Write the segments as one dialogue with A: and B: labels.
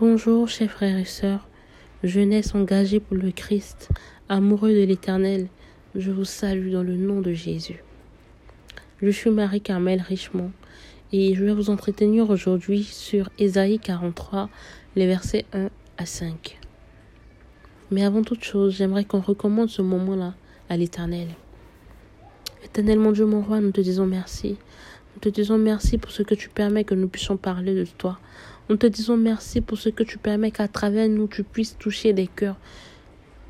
A: Bonjour, chers frères et sœurs, jeunesse engagée pour le Christ, amoureux de l'Éternel, je vous salue dans le nom de Jésus. Je suis Marie-Carmel Richemont et je vais vous entretenir aujourd'hui sur Ésaïe 43, les versets 1 à 5. Mais avant toute chose, j'aimerais qu'on recommande ce moment-là à l'Éternel. Éternel, mon Dieu, mon roi, nous te disons merci. Nous te disons merci pour ce que tu permets que nous puissions parler de toi. Nous te disons merci pour ce que tu permets qu'à travers nous, tu puisses toucher des cœurs.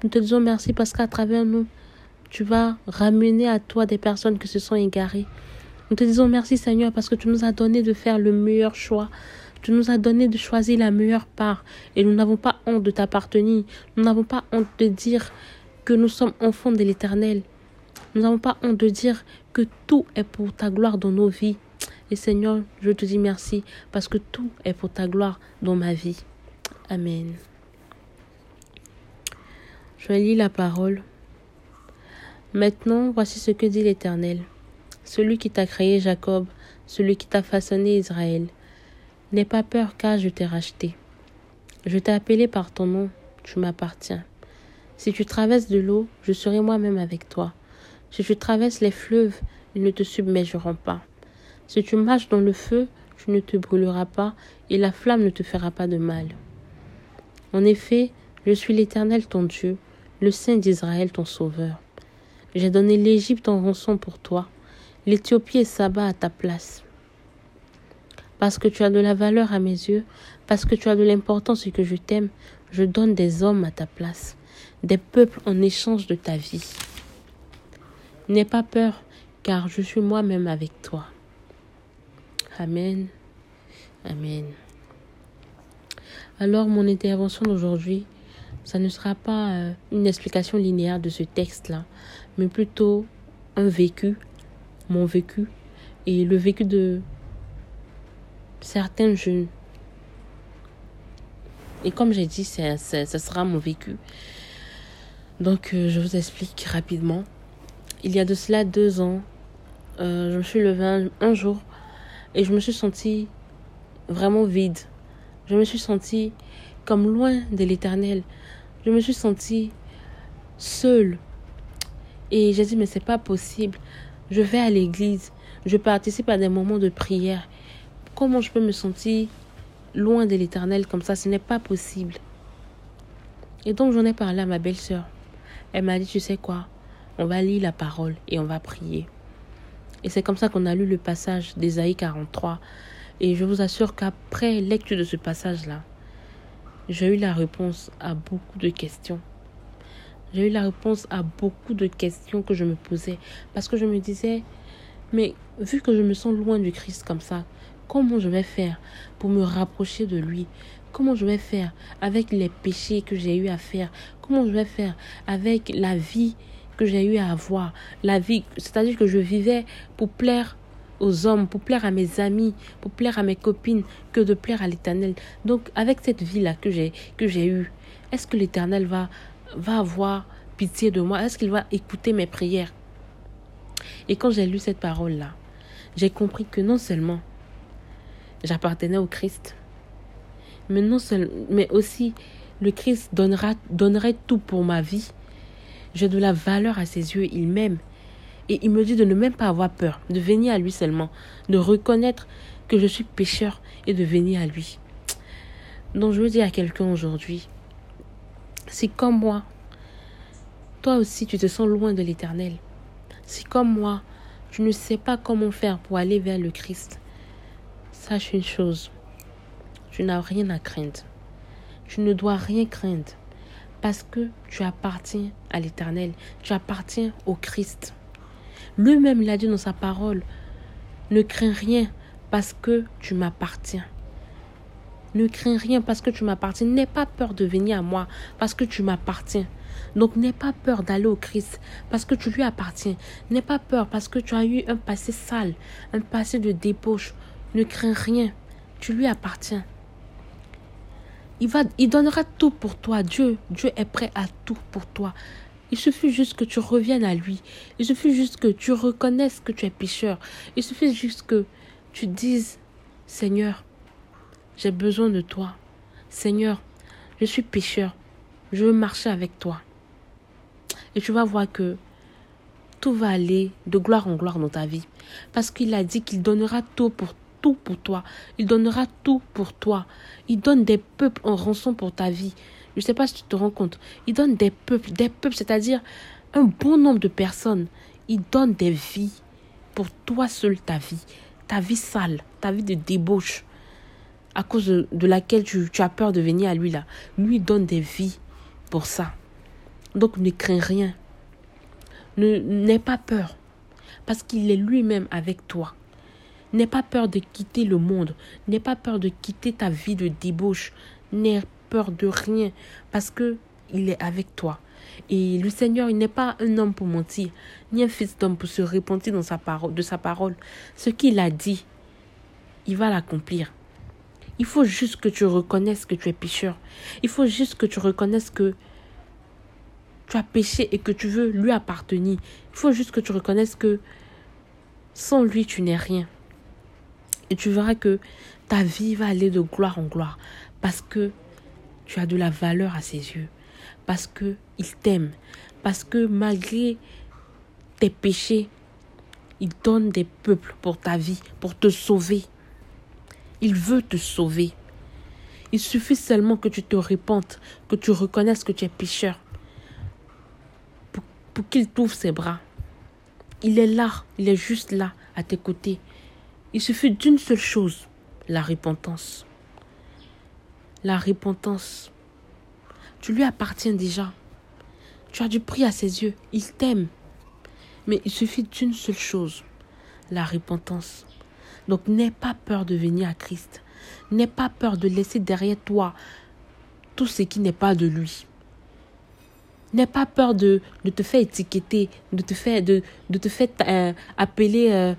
A: Nous te disons merci parce qu'à travers nous, tu vas ramener à toi des personnes qui se sont égarées. Nous te disons merci Seigneur parce que tu nous as donné de faire le meilleur choix. Tu nous as donné de choisir la meilleure part et nous n'avons pas honte de t'appartenir. Nous n'avons pas honte de dire que nous sommes enfants de l'Éternel. Nous n'avons pas honte de dire que tout est pour ta gloire dans nos vies. Et Seigneur, je te dis merci parce que tout est pour ta gloire dans ma vie. Amen. Je lis la parole. Maintenant, voici ce que dit l'Éternel. Celui qui t'a créé Jacob, celui qui t'a façonné Israël. N'aie pas peur car je t'ai racheté. Je t'ai appelé par ton nom, tu m'appartiens. Si tu traverses de l'eau, je serai moi-même avec toi. Si tu traverses les fleuves, ils ne te submergeront pas. Si tu marches dans le feu, tu ne te brûleras pas, et la flamme ne te fera pas de mal. En effet, je suis l'Éternel ton Dieu, le Saint d'Israël ton Sauveur. J'ai donné l'Égypte en rançon pour toi, l'Éthiopie et Saba à ta place. Parce que tu as de la valeur à mes yeux, parce que tu as de l'importance et que je t'aime, je donne des hommes à ta place, des peuples en échange de ta vie. N'aie pas peur, car je suis moi-même avec toi. Amen. Amen. Alors mon intervention d'aujourd'hui, ça ne sera pas euh, une explication linéaire de ce texte-là, mais plutôt un vécu, mon vécu, et le vécu de certains jeunes. Et comme j'ai dit, ça, sera mon vécu. Donc euh, je vous explique rapidement. Il y a de cela deux ans, euh, je me suis levée un jour et je me suis sentie vraiment vide. Je me suis sentie comme loin de l'éternel. Je me suis sentie seule. Et j'ai dit, mais c'est pas possible. Je vais à l'église. Je participe à des moments de prière. Comment je peux me sentir loin de l'éternel comme ça? Ce n'est pas possible. Et donc j'en ai parlé à ma belle-sœur. Elle m'a dit, tu sais quoi? On va lire la parole et on va prier. Et c'est comme ça qu'on a lu le passage d'Ésaïe 43. Et je vous assure qu'après lecture de ce passage-là, j'ai eu la réponse à beaucoup de questions. J'ai eu la réponse à beaucoup de questions que je me posais. Parce que je me disais, mais vu que je me sens loin du Christ comme ça, comment je vais faire pour me rapprocher de lui? Comment je vais faire avec les péchés que j'ai eu à faire? Comment je vais faire avec la vie que j'ai eu à avoir, la vie, c'est-à-dire que je vivais pour plaire aux hommes, pour plaire à mes amis, pour plaire à mes copines, que de plaire à l'Éternel. Donc avec cette vie-là que j'ai que j'ai eue, est-ce que l'Éternel va va avoir pitié de moi? Est-ce qu'il va écouter mes prières? Et quand j'ai lu cette parole-là, j'ai compris que non seulement j'appartenais au Christ, mais non seulement, mais aussi le Christ donnera donnerait tout pour ma vie j'ai de la valeur à ses yeux, il m'aime. Et il me dit de ne même pas avoir peur, de venir à lui seulement, de reconnaître que je suis pécheur et de venir à lui. Donc je veux dire à quelqu'un aujourd'hui, si comme moi, toi aussi tu te sens loin de l'éternel, si comme moi, tu ne sais pas comment faire pour aller vers le Christ, sache une chose, tu n'as rien à craindre. Tu ne dois rien craindre parce que tu appartiens à l'Éternel, tu appartiens au Christ. Lui-même l'a dit dans sa parole, ne crains rien parce que tu m'appartiens. Ne crains rien parce que tu m'appartiens. N'aie pas peur de venir à moi parce que tu m'appartiens. Donc n'aie pas peur d'aller au Christ parce que tu lui appartiens. N'aie pas peur parce que tu as eu un passé sale, un passé de débauche. Ne crains rien. Tu lui appartiens. Il, va, il donnera tout pour toi. Dieu, Dieu est prêt à tout pour toi. Il suffit juste que tu reviennes à lui. Il suffit juste que tu reconnaisses que tu es pécheur. Il suffit juste que tu dises, Seigneur, j'ai besoin de toi. Seigneur, je suis pécheur, je veux marcher avec toi. Et tu vas voir que tout va aller de gloire en gloire dans ta vie. Parce qu'il a dit qu'il donnera tout pour tout pour toi. Il donnera tout pour toi. Il donne des peuples en rançon pour ta vie. Je sais pas si tu te rends compte. Il donne des peuples, des peuples, c'est-à-dire un bon nombre de personnes. Il donne des vies pour toi seul, ta vie. Ta vie sale, ta vie de débauche, à cause de, laquelle tu, tu, as peur de venir à lui là. Lui donne des vies pour ça. Donc ne crains rien. N'aie pas peur. Parce qu'il est lui-même avec toi. N'aie pas peur de quitter le monde. N'aie pas peur de quitter ta vie de débauche. N'aie peur de rien. Parce que il est avec toi. Et le Seigneur, il n'est pas un homme pour mentir, ni un fils d'homme pour se repentir dans sa parole, de sa parole. Ce qu'il a dit, il va l'accomplir. Il faut juste que tu reconnaisses que tu es pécheur. Il faut juste que tu reconnaisses que tu as péché et que tu veux lui appartenir. Il faut juste que tu reconnaisses que sans lui, tu n'es rien. Et tu verras que ta vie va aller de gloire en gloire parce que tu as de la valeur à ses yeux, parce que il t'aime, parce que malgré tes péchés, il donne des peuples pour ta vie, pour te sauver. Il veut te sauver. Il suffit seulement que tu te répandes, que tu reconnaisses que tu es pécheur, pour, qu'il t'ouvre ses bras. Il est là, il est juste là, à tes côtés. Il suffit d'une seule chose, la repentance. La repentance. Tu lui appartiens déjà. Tu as du prix à ses yeux. Il t'aime. Mais il suffit d'une seule chose, la repentance. Donc n'aie pas peur de venir à Christ. N'aie pas peur de laisser derrière toi tout ce qui n'est pas de lui. N'aie pas peur de, de, te faire étiqueter, de te faire, de, te faire euh, appeler, euh,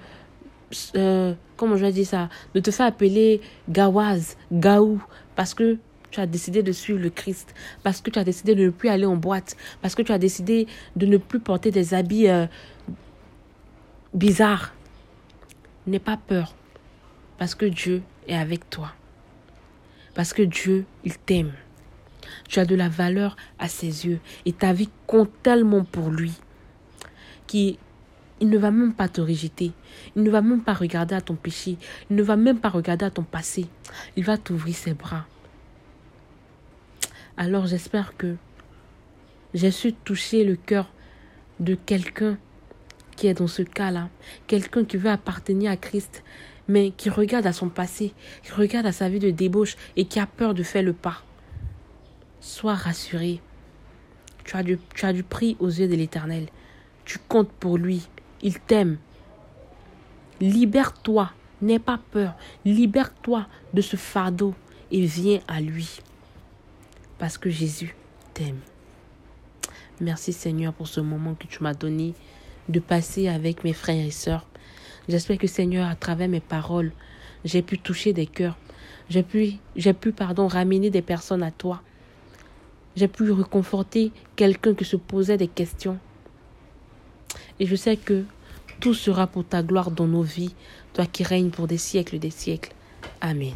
A: euh, comment je vais dire ça, de te faire appeler Gawaz, Gaou, parce que tu as décidé de suivre le Christ, parce que tu as décidé de ne plus aller en boîte, parce que tu as décidé de ne plus porter des habits bizarres. N'aie pas peur. Parce que Dieu est avec toi. Parce que Dieu, il t'aime. Tu as de la valeur à ses yeux. Et ta vie compte tellement pour lui. Qu'il ne va même pas te rejeter. Il ne va même pas regarder à ton péché. Il ne va même pas regarder à ton passé. Il va t'ouvrir ses bras. Alors j'espère que j'ai su toucher le cœur de quelqu'un qui est dans ce cas-là. Quelqu'un qui veut appartenir à Christ mais qui regarde à son passé, qui regarde à sa vie de débauche et qui a peur de faire le pas. Sois rassuré. Tu as du, tu as du prix aux yeux de l'Éternel. Tu comptes pour lui. Il t'aime. Libère-toi. N'aie pas peur. Libère-toi de ce fardeau et viens à lui. Parce que Jésus t'aime. Merci Seigneur pour ce moment que tu m'as donné de passer avec mes frères et sœurs. J'espère que Seigneur, à travers mes paroles, j'ai pu toucher des cœurs. J'ai pu, j'ai pu, pardon, ramener des personnes à toi. J'ai pu reconforter quelqu'un qui se posait des questions. Et je sais que tout sera pour ta gloire dans nos vies, toi qui règnes pour des siècles des siècles. Amen.